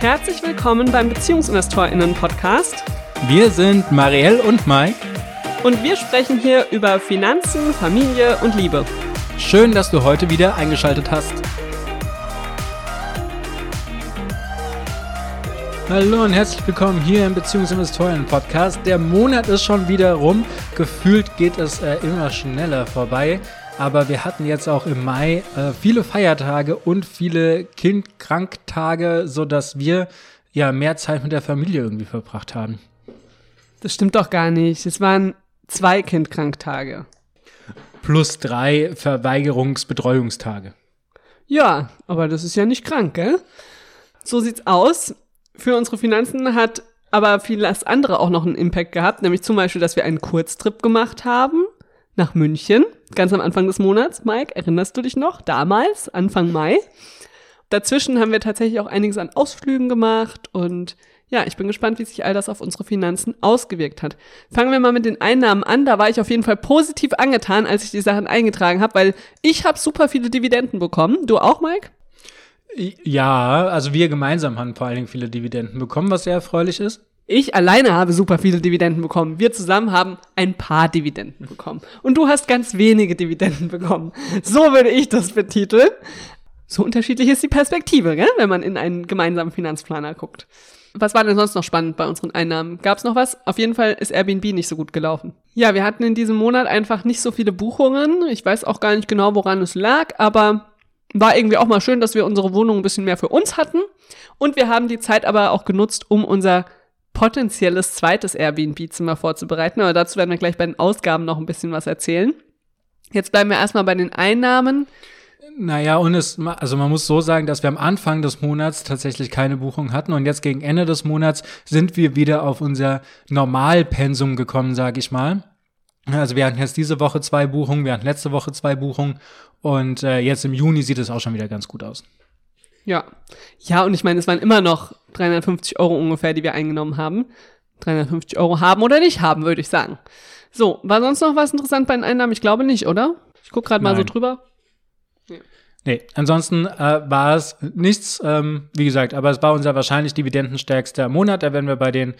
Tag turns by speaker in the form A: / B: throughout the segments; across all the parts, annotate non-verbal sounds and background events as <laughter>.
A: Herzlich willkommen beim BeziehungsinvestorInnen-Podcast.
B: Wir sind Marielle und Mike.
A: Und wir sprechen hier über Finanzen, Familie und Liebe.
B: Schön, dass du heute wieder eingeschaltet hast. Hallo und herzlich willkommen hier im Beziehungsinvestoren-Podcast. Der Monat ist schon wieder rum. Gefühlt geht es äh, immer schneller vorbei. Aber wir hatten jetzt auch im Mai äh, viele Feiertage und viele Kindkranktage, sodass wir ja mehr Zeit mit der Familie irgendwie verbracht haben.
A: Das stimmt doch gar nicht. Es waren zwei Kindkranktage.
B: Plus drei Verweigerungsbetreuungstage.
A: Ja, aber das ist ja nicht krank, gell? So sieht's aus. Für unsere Finanzen hat aber vieles andere auch noch einen Impact gehabt, nämlich zum Beispiel, dass wir einen Kurztrip gemacht haben nach München, ganz am Anfang des Monats. Mike, erinnerst du dich noch? Damals, Anfang Mai. Dazwischen haben wir tatsächlich auch einiges an Ausflügen gemacht und ja, ich bin gespannt, wie sich all das auf unsere Finanzen ausgewirkt hat. Fangen wir mal mit den Einnahmen an. Da war ich auf jeden Fall positiv angetan, als ich die Sachen eingetragen habe, weil ich habe super viele Dividenden bekommen. Du auch, Mike?
B: Ja, also wir gemeinsam haben vor allen Dingen viele Dividenden bekommen, was sehr erfreulich ist.
A: Ich alleine habe super viele Dividenden bekommen. Wir zusammen haben ein paar Dividenden bekommen. Und du hast ganz wenige Dividenden <laughs> bekommen. So würde ich das betiteln. So unterschiedlich ist die Perspektive, gell? wenn man in einen gemeinsamen Finanzplaner guckt. Was war denn sonst noch spannend bei unseren Einnahmen? Gab es noch was? Auf jeden Fall ist Airbnb nicht so gut gelaufen. Ja, wir hatten in diesem Monat einfach nicht so viele Buchungen. Ich weiß auch gar nicht genau, woran es lag, aber war irgendwie auch mal schön, dass wir unsere Wohnung ein bisschen mehr für uns hatten. Und wir haben die Zeit aber auch genutzt, um unser potenzielles zweites Airbnb-Zimmer vorzubereiten. Aber dazu werden wir gleich bei den Ausgaben noch ein bisschen was erzählen. Jetzt bleiben wir erstmal bei den Einnahmen.
B: Naja, und es, also man muss so sagen, dass wir am Anfang des Monats tatsächlich keine Buchung hatten und jetzt gegen Ende des Monats sind wir wieder auf unser Normalpensum gekommen, sage ich mal. Also wir hatten jetzt diese Woche zwei Buchungen, wir hatten letzte Woche zwei Buchungen und äh, jetzt im Juni sieht es auch schon wieder ganz gut aus.
A: Ja. Ja, und ich meine, es waren immer noch 350 Euro ungefähr, die wir eingenommen haben. 350 Euro haben oder nicht haben, würde ich sagen. So, war sonst noch was interessant bei den Einnahmen? Ich glaube nicht, oder? Ich gucke gerade mal so drüber.
B: Nee, nee. ansonsten äh, war es nichts, ähm, wie gesagt, aber es war unser wahrscheinlich dividendenstärkster Monat. Da werden wir bei den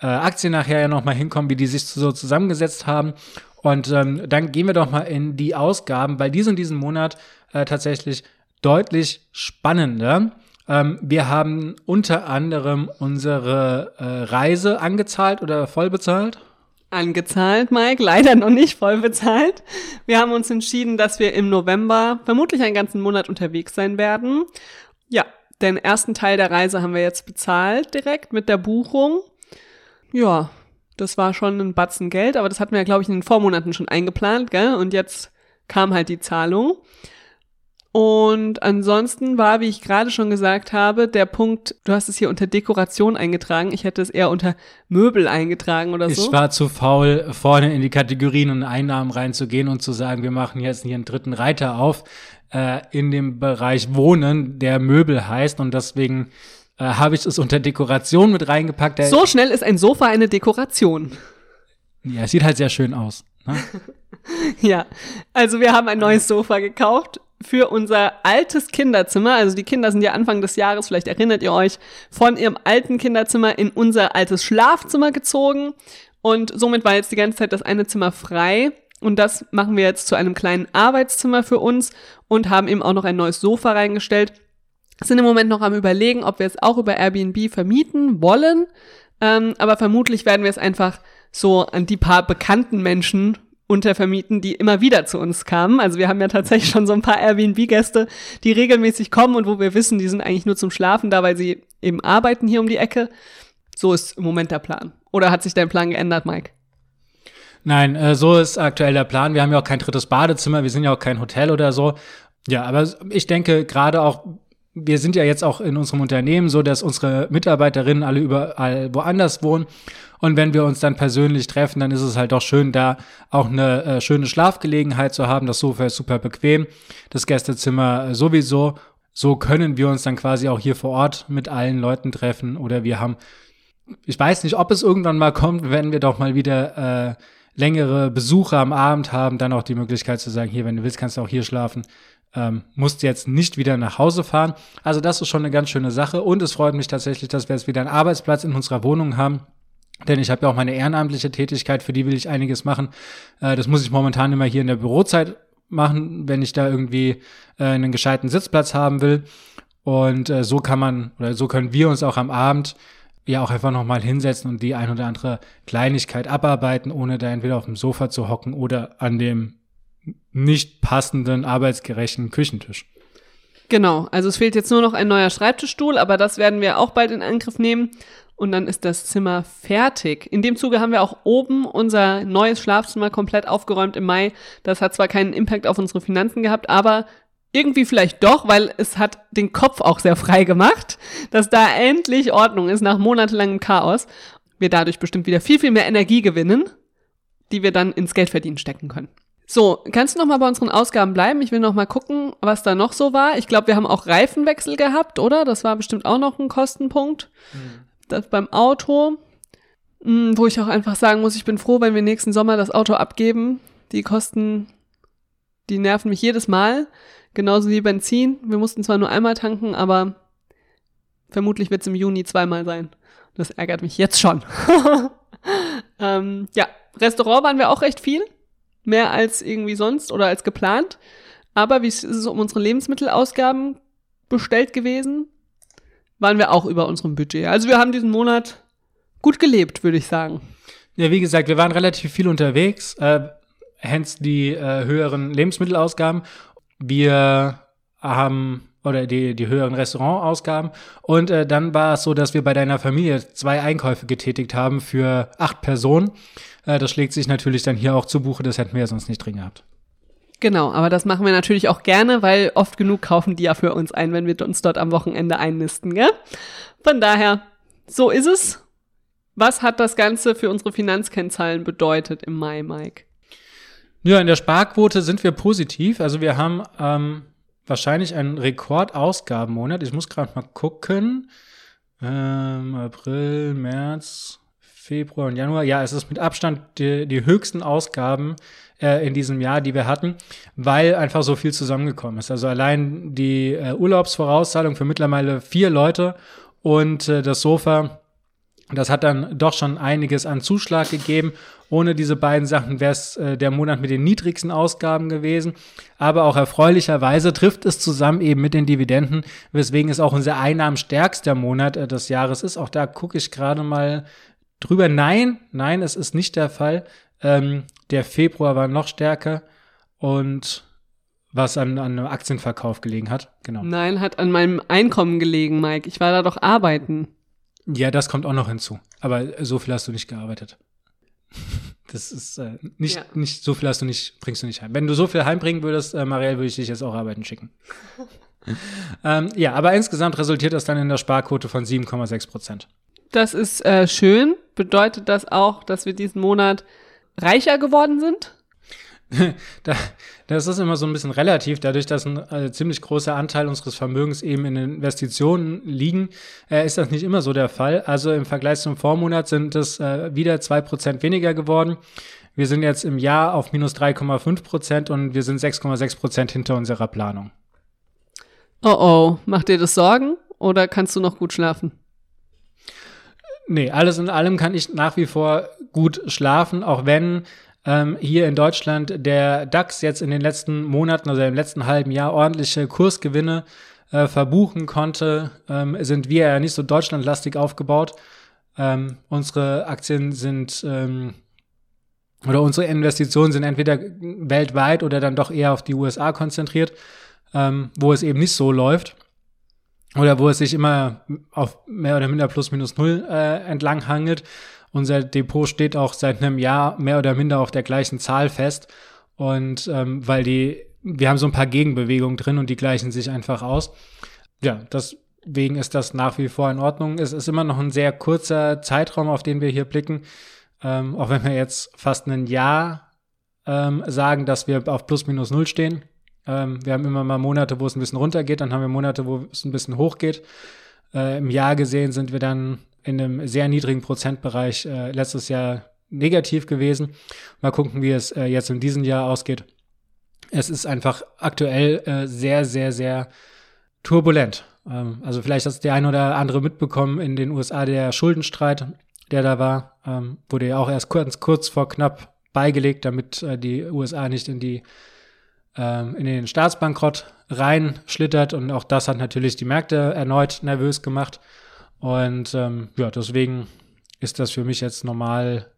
B: äh, Aktien nachher ja nochmal hinkommen, wie die sich so zusammengesetzt haben. Und ähm, dann gehen wir doch mal in die Ausgaben, weil die sind diesen Monat äh, tatsächlich deutlich spannender. Ähm, wir haben unter anderem unsere äh, Reise angezahlt oder voll bezahlt.
A: Angezahlt, Mike, leider noch nicht voll bezahlt. Wir haben uns entschieden, dass wir im November vermutlich einen ganzen Monat unterwegs sein werden. Ja, den ersten Teil der Reise haben wir jetzt bezahlt direkt mit der Buchung. Ja, das war schon ein Batzen Geld, aber das hatten wir glaube ich, in den Vormonaten schon eingeplant, gell? Und jetzt kam halt die Zahlung. Und ansonsten war, wie ich gerade schon gesagt habe, der Punkt, du hast es hier unter Dekoration eingetragen. Ich hätte es eher unter Möbel eingetragen oder so.
B: Ich war zu faul, vorne in die Kategorien und Einnahmen reinzugehen und zu sagen, wir machen jetzt hier einen dritten Reiter auf äh, in dem Bereich Wohnen, der Möbel heißt. Und deswegen äh, habe ich es unter Dekoration mit reingepackt.
A: so schnell ist ein Sofa eine Dekoration.
B: Ja, es sieht halt sehr schön aus. Ne? <laughs>
A: ja, also wir haben ein neues Sofa gekauft für unser altes Kinderzimmer. Also die Kinder sind ja Anfang des Jahres, vielleicht erinnert ihr euch, von ihrem alten Kinderzimmer in unser altes Schlafzimmer gezogen. Und somit war jetzt die ganze Zeit das eine Zimmer frei. Und das machen wir jetzt zu einem kleinen Arbeitszimmer für uns und haben eben auch noch ein neues Sofa reingestellt. Sind im Moment noch am überlegen, ob wir es auch über Airbnb vermieten wollen. Ähm, aber vermutlich werden wir es einfach so an die paar bekannten Menschen untervermieten, die immer wieder zu uns kamen. Also wir haben ja tatsächlich schon so ein paar Airbnb-Gäste, die regelmäßig kommen und wo wir wissen, die sind eigentlich nur zum Schlafen da, weil sie eben arbeiten hier um die Ecke. So ist im Moment der Plan. Oder hat sich dein Plan geändert, Mike?
B: Nein, äh, so ist aktuell der Plan. Wir haben ja auch kein drittes Badezimmer, wir sind ja auch kein Hotel oder so. Ja, aber ich denke gerade auch, wir sind ja jetzt auch in unserem Unternehmen so, dass unsere Mitarbeiterinnen alle überall woanders wohnen. Und wenn wir uns dann persönlich treffen, dann ist es halt doch schön, da auch eine äh, schöne Schlafgelegenheit zu haben. Das Sofa ist super bequem, das Gästezimmer äh, sowieso. So können wir uns dann quasi auch hier vor Ort mit allen Leuten treffen. Oder wir haben, ich weiß nicht, ob es irgendwann mal kommt, wenn wir doch mal wieder äh, längere Besucher am Abend haben, dann auch die Möglichkeit zu sagen, hier, wenn du willst, kannst du auch hier schlafen. Ähm, musst jetzt nicht wieder nach Hause fahren. Also das ist schon eine ganz schöne Sache und es freut mich tatsächlich, dass wir jetzt wieder einen Arbeitsplatz in unserer Wohnung haben. Denn ich habe ja auch meine ehrenamtliche Tätigkeit, für die will ich einiges machen. Äh, das muss ich momentan immer hier in der Bürozeit machen, wenn ich da irgendwie äh, einen gescheiten Sitzplatz haben will. Und äh, so kann man oder so können wir uns auch am Abend ja auch einfach nochmal hinsetzen und die ein oder andere Kleinigkeit abarbeiten, ohne da entweder auf dem Sofa zu hocken oder an dem nicht passenden, arbeitsgerechten Küchentisch.
A: Genau, also es fehlt jetzt nur noch ein neuer Schreibtischstuhl, aber das werden wir auch bald in Angriff nehmen und dann ist das Zimmer fertig. In dem Zuge haben wir auch oben unser neues Schlafzimmer komplett aufgeräumt im Mai. Das hat zwar keinen Impact auf unsere Finanzen gehabt, aber irgendwie vielleicht doch, weil es hat den Kopf auch sehr frei gemacht, dass da endlich Ordnung ist nach monatelangem Chaos. Wir dadurch bestimmt wieder viel, viel mehr Energie gewinnen, die wir dann ins Geldverdienen stecken können. So, kannst du noch mal bei unseren Ausgaben bleiben? Ich will noch mal gucken, was da noch so war. Ich glaube, wir haben auch Reifenwechsel gehabt, oder? Das war bestimmt auch noch ein Kostenpunkt. Mhm. Das beim Auto, hm, wo ich auch einfach sagen muss, ich bin froh, wenn wir nächsten Sommer das Auto abgeben. Die Kosten, die nerven mich jedes Mal. Genauso wie Benzin. Wir mussten zwar nur einmal tanken, aber vermutlich wird es im Juni zweimal sein. Das ärgert mich jetzt schon. <laughs> ähm, ja, Restaurant waren wir auch recht viel. Mehr als irgendwie sonst oder als geplant. Aber wie ist es um unsere Lebensmittelausgaben bestellt gewesen? Waren wir auch über unserem Budget. Also wir haben diesen Monat gut gelebt, würde ich sagen.
B: Ja, wie gesagt, wir waren relativ viel unterwegs. Äh, hence die äh, höheren Lebensmittelausgaben wir haben oder die, die höheren Restaurantausgaben. Und äh, dann war es so, dass wir bei deiner Familie zwei Einkäufe getätigt haben für acht Personen. Äh, das schlägt sich natürlich dann hier auch zu Buche, das hätten wir ja sonst nicht drin gehabt.
A: Genau, aber das machen wir natürlich auch gerne, weil oft genug kaufen die ja für uns ein, wenn wir uns dort am Wochenende einnisten, gell? Von daher, so ist es. Was hat das Ganze für unsere Finanzkennzahlen bedeutet im Mai, Mike?
B: Ja, in der Sparquote sind wir positiv. Also wir haben ähm, wahrscheinlich einen Rekordausgabenmonat. Ich muss gerade mal gucken. Ähm, April, März, Februar und Januar. Ja, es ist mit Abstand die, die höchsten Ausgaben äh, in diesem Jahr, die wir hatten, weil einfach so viel zusammengekommen ist. Also allein die äh, Urlaubsvorauszahlung für mittlerweile vier Leute und äh, das Sofa das hat dann doch schon einiges an Zuschlag gegeben. Ohne diese beiden Sachen wäre es äh, der Monat mit den niedrigsten Ausgaben gewesen. Aber auch erfreulicherweise trifft es zusammen eben mit den Dividenden, weswegen es auch unser einnahmenstärkster Monat äh, des Jahres ist. Auch da gucke ich gerade mal drüber. Nein, nein, es ist nicht der Fall. Ähm, der Februar war noch stärker und was an, an einem Aktienverkauf gelegen hat. Genau.
A: Nein, hat an meinem Einkommen gelegen, Mike. Ich war da doch arbeiten.
B: Ja, das kommt auch noch hinzu. Aber so viel hast du nicht gearbeitet. <laughs> Das ist äh, nicht, ja. nicht so viel hast du nicht, bringst du nicht heim. Wenn du so viel heimbringen würdest, äh, Marielle, würde ich dich jetzt auch arbeiten schicken. <laughs> ähm, ja, aber insgesamt resultiert das dann in der Sparquote von 7,6 Prozent.
A: Das ist äh, schön. Bedeutet das auch, dass wir diesen Monat reicher geworden sind? <laughs>
B: das ist immer so ein bisschen relativ, dadurch, dass ein äh, ziemlich großer Anteil unseres Vermögens eben in Investitionen liegen, äh, ist das nicht immer so der Fall. Also im Vergleich zum Vormonat sind es äh, wieder zwei Prozent weniger geworden. Wir sind jetzt im Jahr auf minus 3,5 Prozent und wir sind 6,6 Prozent hinter unserer Planung.
A: Oh oh, macht dir das Sorgen oder kannst du noch gut schlafen?
B: Nee, alles in allem kann ich nach wie vor gut schlafen, auch wenn ähm, hier in Deutschland der DAX jetzt in den letzten Monaten, also im letzten halben Jahr, ordentliche Kursgewinne äh, verbuchen konnte, ähm, sind wir ja nicht so deutschlandlastig aufgebaut. Ähm, unsere Aktien sind ähm, oder unsere Investitionen sind entweder weltweit oder dann doch eher auf die USA konzentriert, ähm, wo es eben nicht so läuft oder wo es sich immer auf mehr oder minder plus minus null äh, entlang hangelt. Unser Depot steht auch seit einem Jahr mehr oder minder auf der gleichen Zahl fest. Und ähm, weil die, wir haben so ein paar Gegenbewegungen drin und die gleichen sich einfach aus. Ja, deswegen ist das nach wie vor in Ordnung. Es ist immer noch ein sehr kurzer Zeitraum, auf den wir hier blicken. Ähm, auch wenn wir jetzt fast ein Jahr ähm, sagen, dass wir auf plus minus null stehen. Ähm, wir haben immer mal Monate, wo es ein bisschen runtergeht, dann haben wir Monate, wo es ein bisschen hochgeht. Äh, Im Jahr gesehen sind wir dann in einem sehr niedrigen Prozentbereich äh, letztes Jahr negativ gewesen. Mal gucken, wie es äh, jetzt in diesem Jahr ausgeht. es ist einfach aktuell äh, sehr, sehr, sehr turbulent. Ähm, also vielleicht hat der ein oder andere mitbekommen in den USA der Schuldenstreit, der da war, ähm, wurde ja auch erst kurz, kurz vor knapp beigelegt, damit äh, die USA nicht in die ähm, in den Staatsbankrott reinschlittert und auch das hat natürlich die Märkte erneut nervös gemacht und ähm, ja deswegen ist das für mich jetzt normal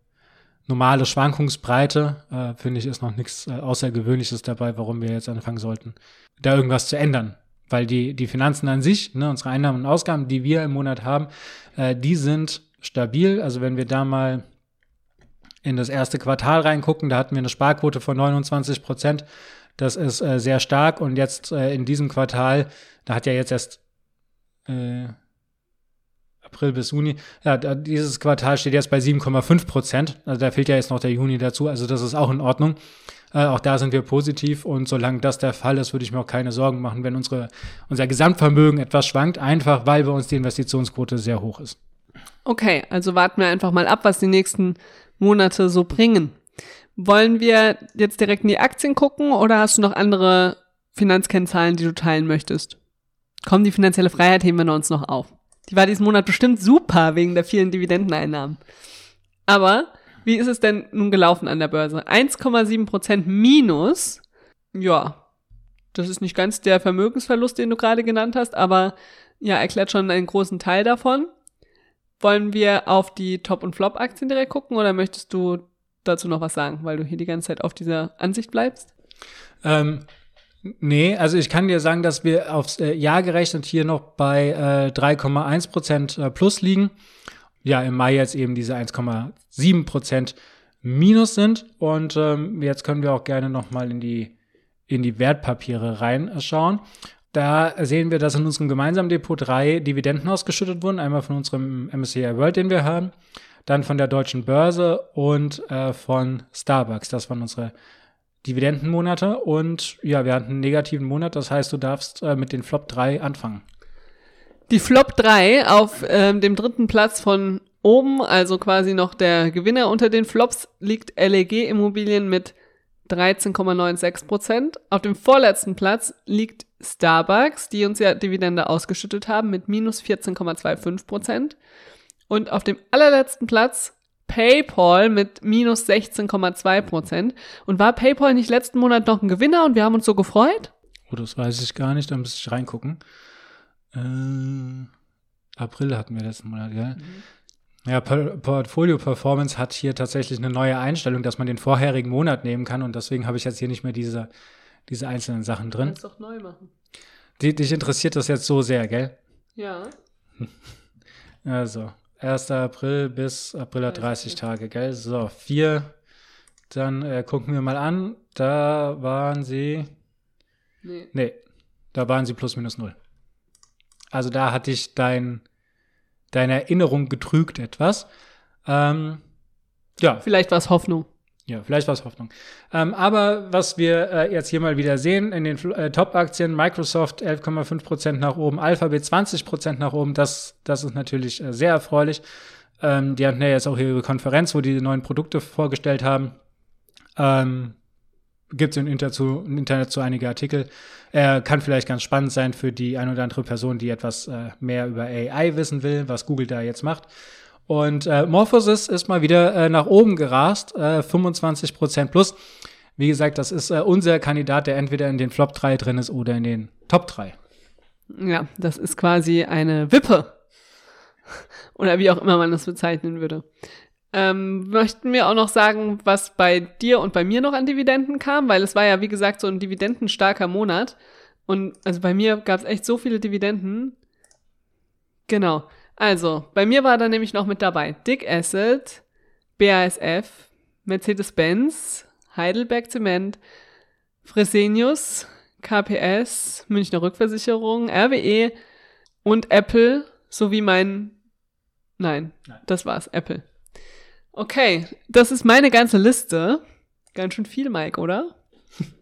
B: normale Schwankungsbreite. Äh, Finde ich, ist noch nichts äh, Außergewöhnliches dabei, warum wir jetzt anfangen sollten, da irgendwas zu ändern. Weil die, die Finanzen an sich, ne, unsere Einnahmen und Ausgaben, die wir im Monat haben, äh, die sind stabil. Also wenn wir da mal in das erste Quartal reingucken, da hatten wir eine Sparquote von 29 Prozent. Das ist äh, sehr stark. Und jetzt äh, in diesem Quartal, da hat ja jetzt erst äh, April bis Juni. Ja, dieses Quartal steht jetzt bei 7,5 Prozent. Also da fehlt ja jetzt noch der Juni dazu. Also das ist auch in Ordnung. Äh, auch da sind wir positiv und solange das der Fall ist, würde ich mir auch keine Sorgen machen, wenn unsere, unser Gesamtvermögen etwas schwankt, einfach weil bei uns die Investitionsquote sehr hoch ist.
A: Okay, also warten wir einfach mal ab, was die nächsten Monate so bringen. Wollen wir jetzt direkt in die Aktien gucken oder hast du noch andere Finanzkennzahlen, die du teilen möchtest? Komm, die finanzielle Freiheit heben wir uns noch auf. Die war diesen Monat bestimmt super wegen der vielen Dividendeneinnahmen. Aber wie ist es denn nun gelaufen an der Börse? 1,7 Prozent minus. Ja, das ist nicht ganz der Vermögensverlust, den du gerade genannt hast, aber ja, erklärt schon einen großen Teil davon. Wollen wir auf die Top- und Flop-Aktien direkt gucken oder möchtest du dazu noch was sagen, weil du hier die ganze Zeit auf dieser Ansicht bleibst?
B: Ähm, Nee, also ich kann dir sagen, dass wir aufs äh, Jahr gerechnet hier noch bei äh, 3,1 Prozent äh, plus liegen. Ja, im Mai jetzt eben diese 1,7 Prozent minus sind. Und ähm, jetzt können wir auch gerne noch mal in die, in die Wertpapiere reinschauen. Da sehen wir, dass in unserem gemeinsamen Depot drei Dividenden ausgeschüttet wurden. Einmal von unserem MSCI World, den wir haben, dann von der Deutschen Börse und äh, von Starbucks. Das waren unsere Dividendenmonate und ja, wir hatten einen negativen Monat, das heißt, du darfst äh, mit den Flop 3 anfangen.
A: Die Flop 3 auf ähm, dem dritten Platz von oben, also quasi noch der Gewinner unter den Flops, liegt LEG Immobilien mit 13,96 Prozent. Auf dem vorletzten Platz liegt Starbucks, die uns ja Dividende ausgeschüttet haben, mit minus 14,25 Prozent. Und auf dem allerletzten Platz PayPal mit minus 16,2 Prozent. Und war PayPal nicht letzten Monat noch ein Gewinner und wir haben uns so gefreut?
B: Oh, das weiß ich gar nicht, da müsste ich reingucken. Äh, April hatten wir letzten Monat, gell? Mhm. Ja, Portfolio Performance hat hier tatsächlich eine neue Einstellung, dass man den vorherigen Monat nehmen kann und deswegen habe ich jetzt hier nicht mehr diese, diese einzelnen Sachen drin.
A: Kannst doch neu machen.
B: Die, dich interessiert das jetzt so sehr, gell?
A: Ja. <laughs>
B: Also, 1. April bis April hat 30 Tage, gell? So, vier. Dann äh, gucken wir mal an. Da waren sie. Nee. Nee, da waren sie plus minus null. Also da hatte ich dein, deine Erinnerung getrügt etwas. Ähm,
A: ja. Vielleicht war es Hoffnung.
B: Ja, vielleicht war es Hoffnung. Ähm, aber was wir äh, jetzt hier mal wieder sehen, in den äh, Top-Aktien, Microsoft 11,5% nach oben, Alphabet 20% nach oben, das, das ist natürlich äh, sehr erfreulich. Ähm, die hatten ja jetzt auch ihre Konferenz, wo die neuen Produkte vorgestellt haben. Ähm, Gibt es im im Internet zu einige Artikel. Äh, kann vielleicht ganz spannend sein für die ein oder andere Person, die etwas äh, mehr über AI wissen will, was Google da jetzt macht. Und äh, Morphosis ist mal wieder äh, nach oben gerast, äh, 25% plus. Wie gesagt, das ist äh, unser Kandidat, der entweder in den Flop 3 drin ist oder in den Top 3.
A: Ja, das ist quasi eine Wippe. <laughs> Oder wie auch immer man das bezeichnen würde. Ähm, möchten wir auch noch sagen, was bei dir und bei mir noch an Dividenden kam, weil es war ja, wie gesagt, so ein dividendenstarker Monat. Und also bei mir gab es echt so viele Dividenden. Genau. Also, bei mir war da nämlich noch mit dabei Dick Acid, BASF, Mercedes-Benz, Heidelberg Zement, Fresenius, KPS, Münchner Rückversicherung, RWE und Apple sowie mein Nein, Nein, das war's, Apple. Okay, das ist meine ganze Liste. Ganz schön viel, Mike, oder?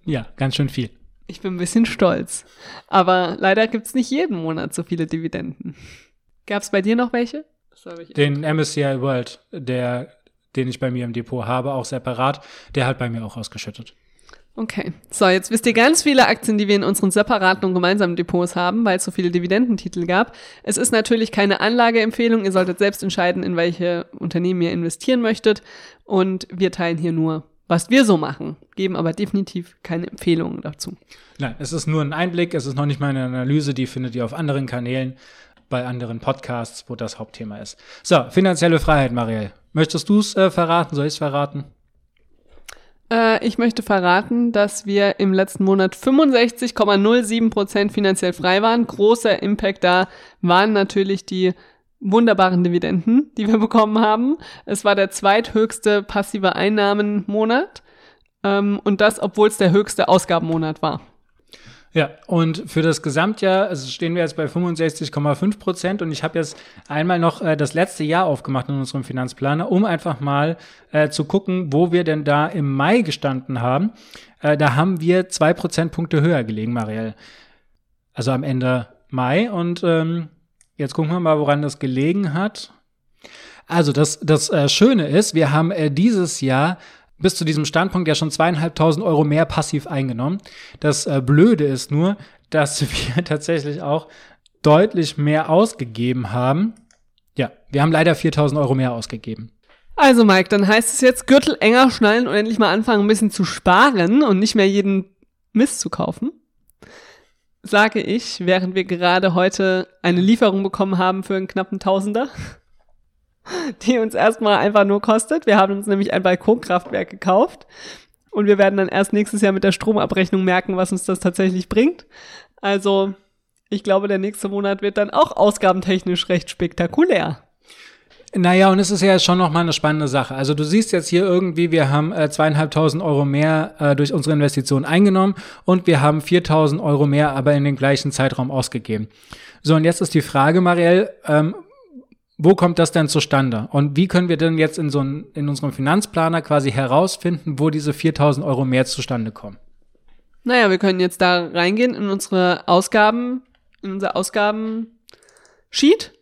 B: Ja, ganz schön viel.
A: Ich bin ein bisschen stolz. Aber leider gibt's nicht jeden Monat so viele Dividenden. Gab es bei dir noch welche?
B: Den MSCI World, der, den ich bei mir im Depot habe, auch separat, der hat bei mir auch ausgeschüttet.
A: Okay. So, jetzt wisst ihr ganz viele Aktien, die wir in unseren separaten und gemeinsamen Depots haben, weil es so viele Dividendentitel gab. Es ist natürlich keine Anlageempfehlung. Ihr solltet selbst entscheiden, in welche Unternehmen ihr investieren möchtet. Und wir teilen hier nur, was wir so machen, geben aber definitiv keine Empfehlungen dazu.
B: Nein, es ist nur ein Einblick. Es ist noch nicht mal eine Analyse. Die findet ihr auf anderen Kanälen, bei anderen Podcasts, wo das Hauptthema ist. So, finanzielle Freiheit, Marielle. Möchtest du es äh, verraten? Soll ich es verraten?
A: Äh, ich möchte verraten, dass wir im letzten Monat 65,07 Prozent finanziell frei waren. Großer Impact da waren natürlich die wunderbaren Dividenden, die wir <laughs> bekommen haben. Es war der zweithöchste passive Einnahmenmonat. Ähm, und das, obwohl es der höchste Ausgabenmonat war.
B: Ja, und für das Gesamtjahr also stehen wir jetzt bei 65,5 Prozent und ich habe jetzt einmal noch äh, das letzte Jahr aufgemacht in unserem Finanzplaner, um einfach mal äh, zu gucken, wo wir denn da im Mai gestanden haben. Äh, da haben wir zwei Prozentpunkte höher gelegen, Marielle. Also am Ende Mai und ähm, jetzt gucken wir mal, woran das gelegen hat. Also das, das äh, Schöne ist, wir haben äh, dieses Jahr bis zu diesem Standpunkt ja schon zweieinhalbtausend Euro mehr passiv eingenommen. Das äh, Blöde ist nur, dass <laughs> wir tatsächlich auch deutlich mehr ausgegeben haben. Ja, wir haben leider 4000 Euro mehr ausgegeben.
A: Also Mike, dann heißt es jetzt Gürtel enger schnallen und endlich mal anfangen, ein bisschen zu sparen und nicht mehr jeden Mist zu kaufen. Sage ich, während wir gerade heute eine Lieferung bekommen haben für einen knappen Tausender die uns erstmal einfach nur kostet. Wir haben uns nämlich ein Balkonkraftwerk gekauft und wir werden dann erst nächstes Jahr mit der Stromabrechnung merken, was uns das tatsächlich bringt. Also, ich glaube, der nächste Monat wird dann auch ausgabentechnisch recht spektakulär.
B: Naja, und es ist ja schon nochmal eine spannende Sache. Also du siehst jetzt hier irgendwie, wir haben äh, zweieinhalbtausend Euro mehr äh, durch unsere Investitionen eingenommen und wir haben 4000 Euro mehr aber in den gleichen Zeitraum ausgegeben. So, und jetzt ist die Frage, Marielle, ähm, wo kommt das denn zustande? Und wie können wir denn jetzt in so ein, in unserem Finanzplaner quasi herausfinden, wo diese 4000 Euro mehr zustande kommen?
A: Naja, wir können jetzt da reingehen in unsere Ausgaben, in unser Ausgaben-Sheet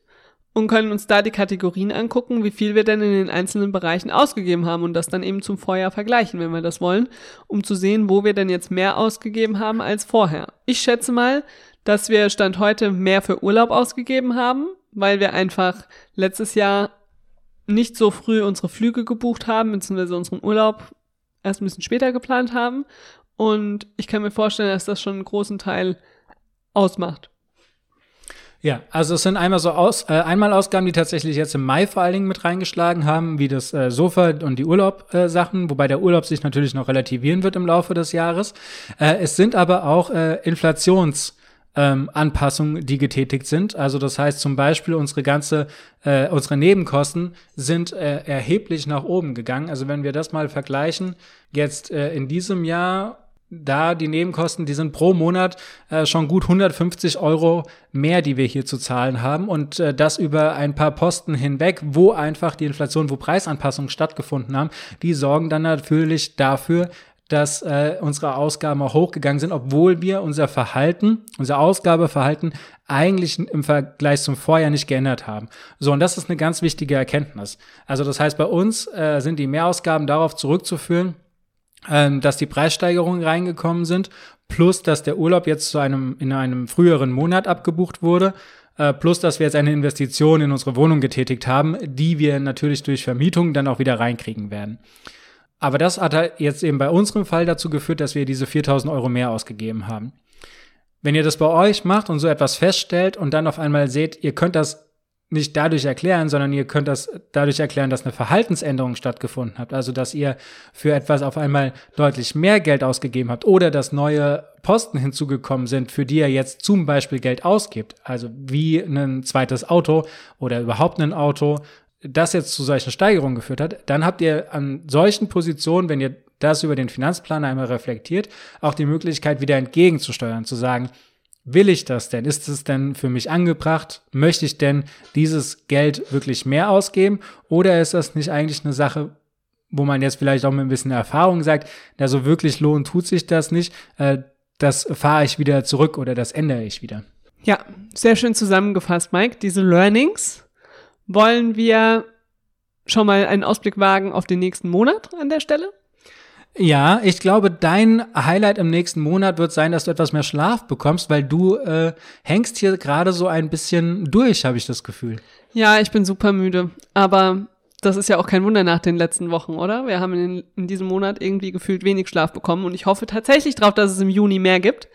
A: und können uns da die Kategorien angucken, wie viel wir denn in den einzelnen Bereichen ausgegeben haben und das dann eben zum Vorjahr vergleichen, wenn wir das wollen, um zu sehen, wo wir denn jetzt mehr ausgegeben haben als vorher. Ich schätze mal, dass wir Stand heute mehr für Urlaub ausgegeben haben, weil wir einfach letztes Jahr nicht so früh unsere Flüge gebucht haben, beziehungsweise unseren Urlaub erst ein bisschen später geplant haben. Und ich kann mir vorstellen, dass das schon einen großen Teil ausmacht.
B: Ja, also es sind einmal so aus, äh, einmal Ausgaben, die tatsächlich jetzt im Mai vor allen Dingen mit reingeschlagen haben, wie das äh, Sofa und die Urlaub-Sachen, äh, wobei der Urlaub sich natürlich noch relativieren wird im Laufe des Jahres. Äh, es sind aber auch äh, Inflations- ähm, Anpassungen, die getätigt sind. Also das heißt zum Beispiel unsere ganze, äh, unsere Nebenkosten sind äh, erheblich nach oben gegangen. Also wenn wir das mal vergleichen, jetzt äh, in diesem Jahr da die Nebenkosten, die sind pro Monat äh, schon gut 150 Euro mehr, die wir hier zu zahlen haben und äh, das über ein paar Posten hinweg, wo einfach die Inflation, wo Preisanpassungen stattgefunden haben, die sorgen dann natürlich dafür, dass äh, unsere Ausgaben auch hochgegangen sind, obwohl wir unser Verhalten, unser Ausgabeverhalten eigentlich im Vergleich zum Vorjahr nicht geändert haben. So, und das ist eine ganz wichtige Erkenntnis. Also das heißt, bei uns äh, sind die Mehrausgaben darauf zurückzuführen, ähm, dass die Preissteigerungen reingekommen sind, plus dass der Urlaub jetzt zu einem, in einem früheren Monat abgebucht wurde, äh, plus dass wir jetzt eine Investition in unsere Wohnung getätigt haben, die wir natürlich durch Vermietung dann auch wieder reinkriegen werden. Aber das hat halt jetzt eben bei unserem Fall dazu geführt, dass wir diese 4000 Euro mehr ausgegeben haben. Wenn ihr das bei euch macht und so etwas feststellt und dann auf einmal seht, ihr könnt das nicht dadurch erklären, sondern ihr könnt das dadurch erklären, dass eine Verhaltensänderung stattgefunden hat. Also, dass ihr für etwas auf einmal deutlich mehr Geld ausgegeben habt oder dass neue Posten hinzugekommen sind, für die ihr jetzt zum Beispiel Geld ausgibt. Also, wie ein zweites Auto oder überhaupt ein Auto das jetzt zu solchen Steigerungen geführt hat, dann habt ihr an solchen Positionen, wenn ihr das über den Finanzplaner einmal reflektiert, auch die Möglichkeit, wieder entgegenzusteuern, zu sagen, will ich das denn? Ist es denn für mich angebracht? Möchte ich denn dieses Geld wirklich mehr ausgeben? Oder ist das nicht eigentlich eine Sache, wo man jetzt vielleicht auch mit ein bisschen Erfahrung sagt, na, so wirklich lohnt tut sich das nicht, äh, das fahre ich wieder zurück oder das ändere ich wieder.
A: Ja, sehr schön zusammengefasst, Mike. Diese Learnings, wollen wir schon mal einen Ausblick wagen auf den nächsten Monat an der Stelle?
B: Ja, ich glaube, dein Highlight im nächsten Monat wird sein, dass du etwas mehr Schlaf bekommst, weil du äh, hängst hier gerade so ein bisschen durch, habe ich das Gefühl.
A: Ja, ich bin super müde. Aber das ist ja auch kein Wunder nach den letzten Wochen, oder? Wir haben in, in diesem Monat irgendwie gefühlt wenig Schlaf bekommen und ich hoffe tatsächlich drauf, dass es im Juni mehr gibt.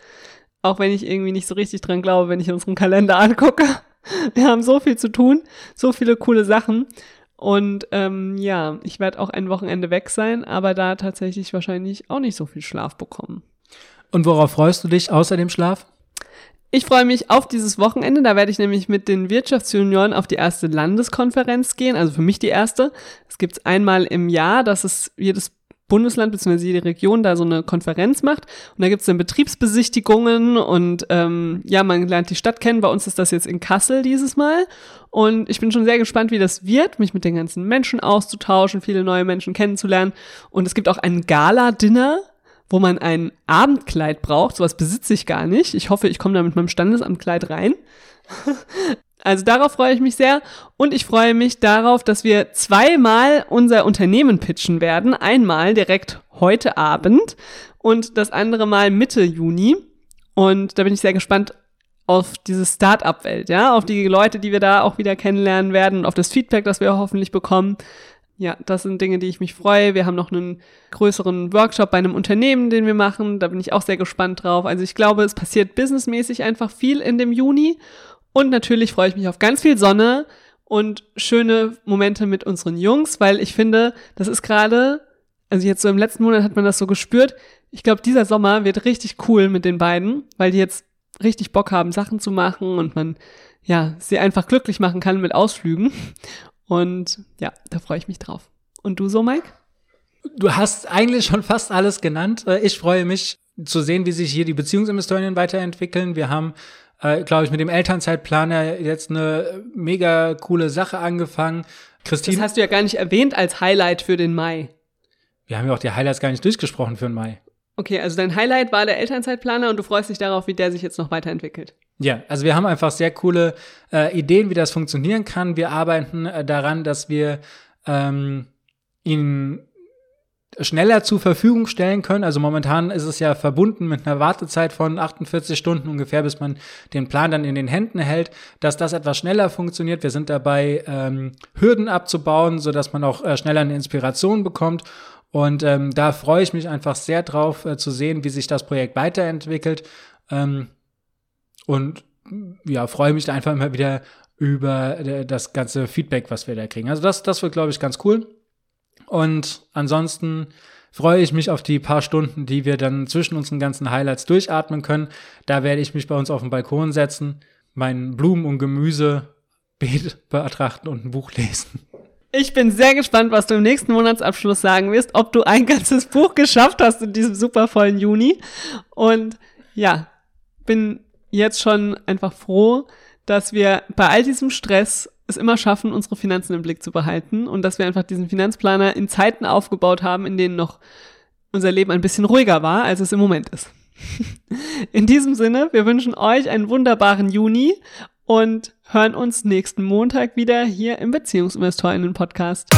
A: Auch wenn ich irgendwie nicht so richtig dran glaube, wenn ich unseren Kalender angucke. <laughs> Wir haben so viel zu tun, so viele coole Sachen. Und ähm, ja, ich werde auch ein Wochenende weg sein, aber da tatsächlich wahrscheinlich auch nicht so viel Schlaf bekommen.
B: Und worauf freust du dich außer dem Schlaf?
A: Ich freue mich auf dieses Wochenende. Da werde ich nämlich mit den Wirtschaftsjunioren auf die erste Landeskonferenz gehen. Also für mich die erste. Es gibt einmal im Jahr, dass es jedes Bundesland bzw. jede Region da so eine Konferenz macht. Und da gibt es dann Betriebsbesichtigungen und ähm, ja, man lernt die Stadt kennen. Bei uns ist das jetzt in Kassel dieses Mal. Und ich bin schon sehr gespannt, wie das wird, mich mit den ganzen Menschen auszutauschen, viele neue Menschen kennenzulernen. Und es gibt auch ein Gala-Dinner, wo man ein Abendkleid braucht. Sowas besitze ich gar nicht. Ich hoffe, ich komme da mit meinem Standesamtkleid rein. <laughs> Also darauf freue ich mich sehr und ich freue mich darauf, dass wir zweimal unser Unternehmen pitchen werden. Einmal direkt heute Abend und das andere Mal Mitte Juni. Und da bin ich sehr gespannt auf diese Start-up-Welt, ja, auf die Leute, die wir da auch wieder kennenlernen werden und auf das Feedback, das wir hoffentlich bekommen. Ja, das sind Dinge, die ich mich freue. Wir haben noch einen größeren Workshop bei einem Unternehmen, den wir machen. Da bin ich auch sehr gespannt drauf. Also ich glaube, es passiert businessmäßig einfach viel in dem Juni und natürlich freue ich mich auf ganz viel Sonne und schöne Momente mit unseren Jungs, weil ich finde, das ist gerade, also jetzt so im letzten Monat hat man das so gespürt. Ich glaube, dieser Sommer wird richtig cool mit den beiden, weil die jetzt richtig Bock haben, Sachen zu machen und man ja sie einfach glücklich machen kann mit Ausflügen. Und ja, da freue ich mich drauf. Und du so, Mike?
B: Du hast eigentlich schon fast alles genannt. Äh, ich freue mich zu sehen, wie sich hier die Beziehungsinvestoren weiterentwickeln. Wir haben äh, glaube ich, mit dem Elternzeitplaner jetzt eine mega coole Sache angefangen.
A: Christine. Das hast du ja gar nicht erwähnt als Highlight für den Mai.
B: Wir haben ja auch die Highlights gar nicht durchgesprochen für den Mai.
A: Okay, also dein Highlight war der Elternzeitplaner und du freust dich darauf, wie der sich jetzt noch weiterentwickelt.
B: Ja, also wir haben einfach sehr coole äh, Ideen, wie das funktionieren kann. Wir arbeiten äh, daran, dass wir ähm, ihn schneller zur Verfügung stellen können. Also momentan ist es ja verbunden mit einer Wartezeit von 48 Stunden ungefähr, bis man den Plan dann in den Händen hält, dass das etwas schneller funktioniert. Wir sind dabei, ähm, Hürden abzubauen, so dass man auch äh, schneller eine Inspiration bekommt. Und ähm, da freue ich mich einfach sehr drauf äh, zu sehen, wie sich das Projekt weiterentwickelt. Ähm, und ja, freue mich da einfach immer wieder über äh, das ganze Feedback, was wir da kriegen. Also das, das wird, glaube ich, ganz cool. Und ansonsten freue ich mich auf die paar Stunden, die wir dann zwischen unseren ganzen Highlights durchatmen können. Da werde ich mich bei uns auf den Balkon setzen, mein Blumen- und Gemüsebeet betrachten und ein Buch lesen.
A: Ich bin sehr gespannt, was du im nächsten Monatsabschluss sagen wirst, ob du ein ganzes <laughs> Buch geschafft hast in diesem supervollen Juni. Und ja, bin jetzt schon einfach froh, dass wir bei all diesem Stress es immer schaffen, unsere Finanzen im Blick zu behalten und dass wir einfach diesen Finanzplaner in Zeiten aufgebaut haben, in denen noch unser Leben ein bisschen ruhiger war, als es im Moment ist. <laughs> in diesem Sinne, wir wünschen euch einen wunderbaren Juni und hören uns nächsten Montag wieder hier im Beziehungsinvestorinnen Podcast.